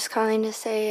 Just calling to say.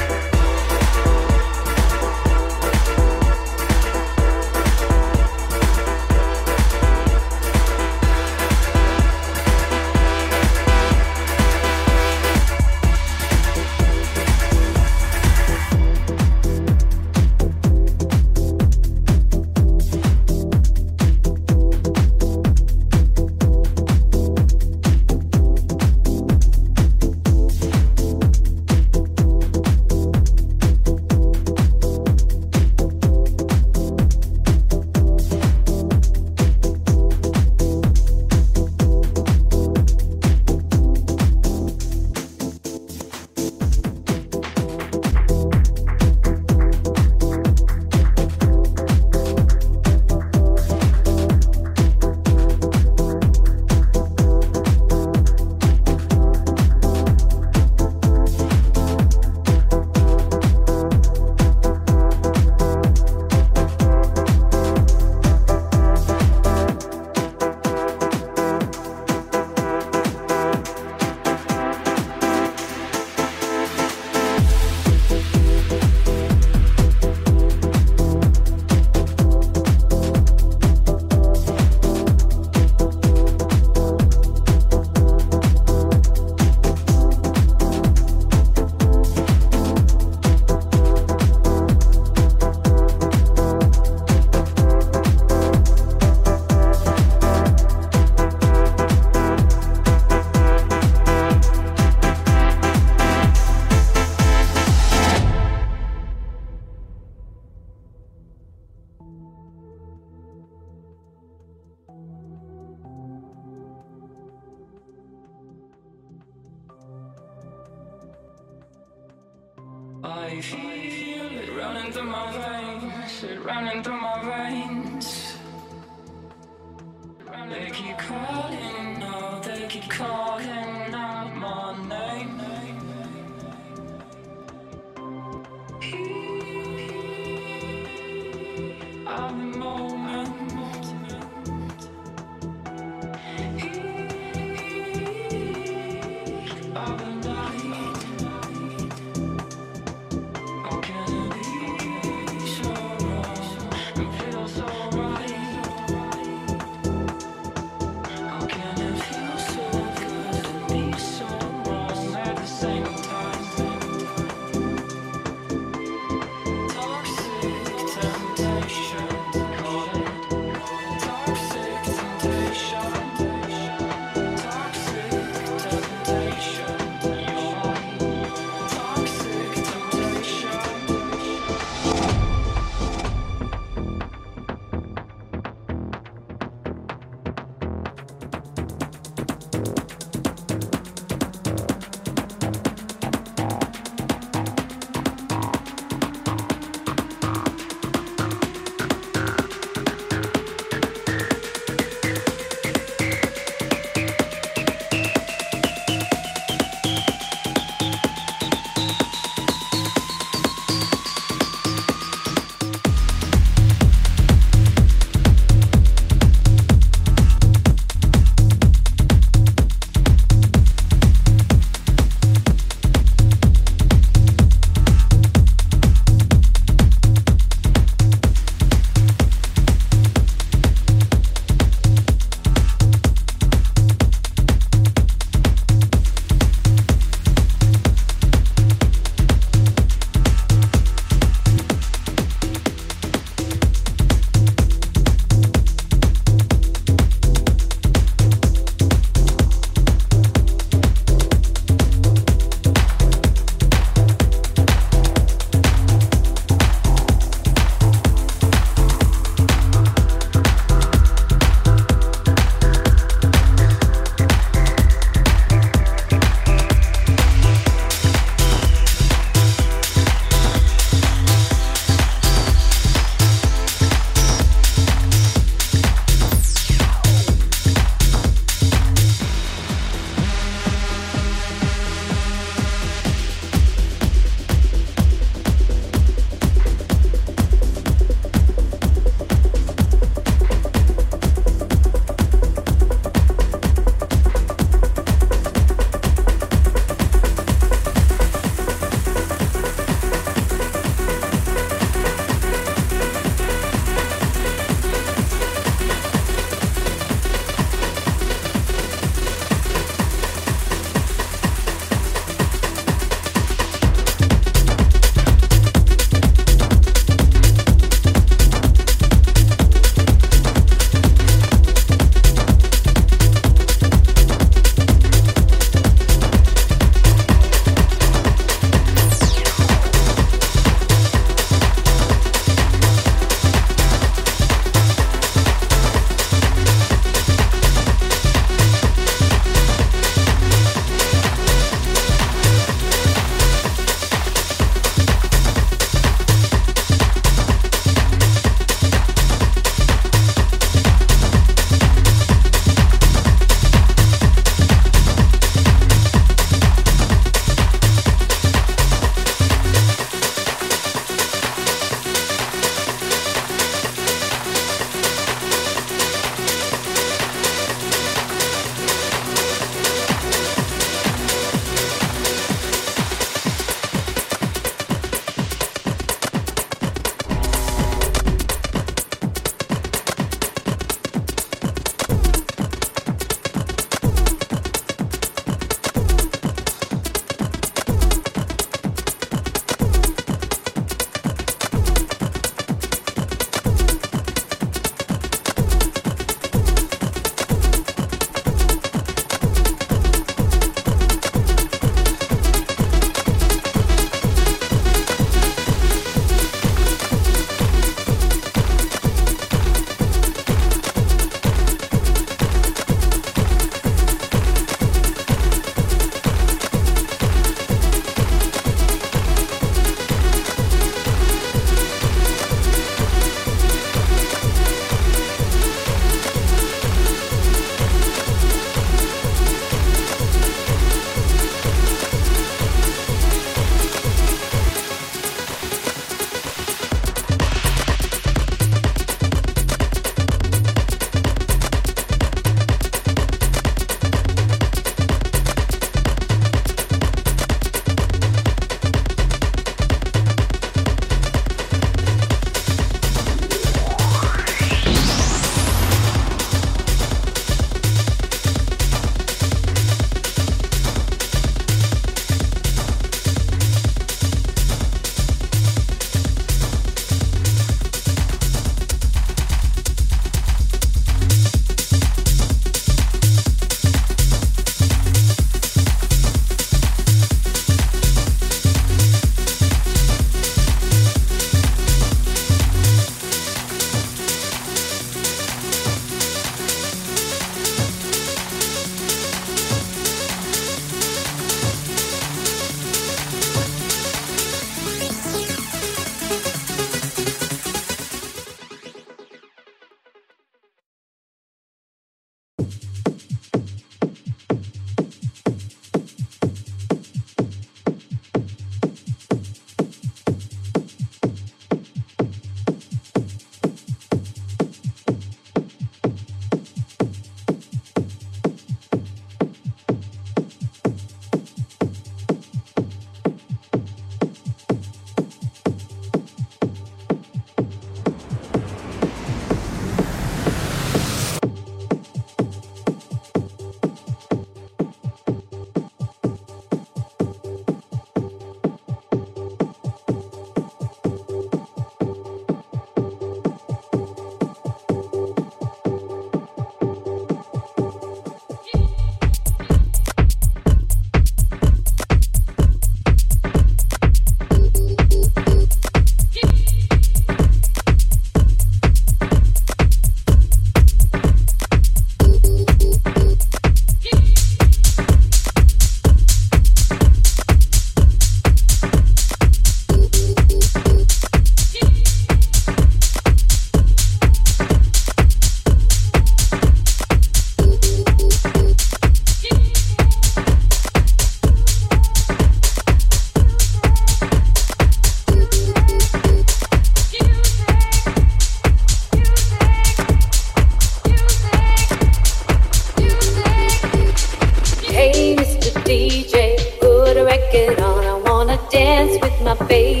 baby.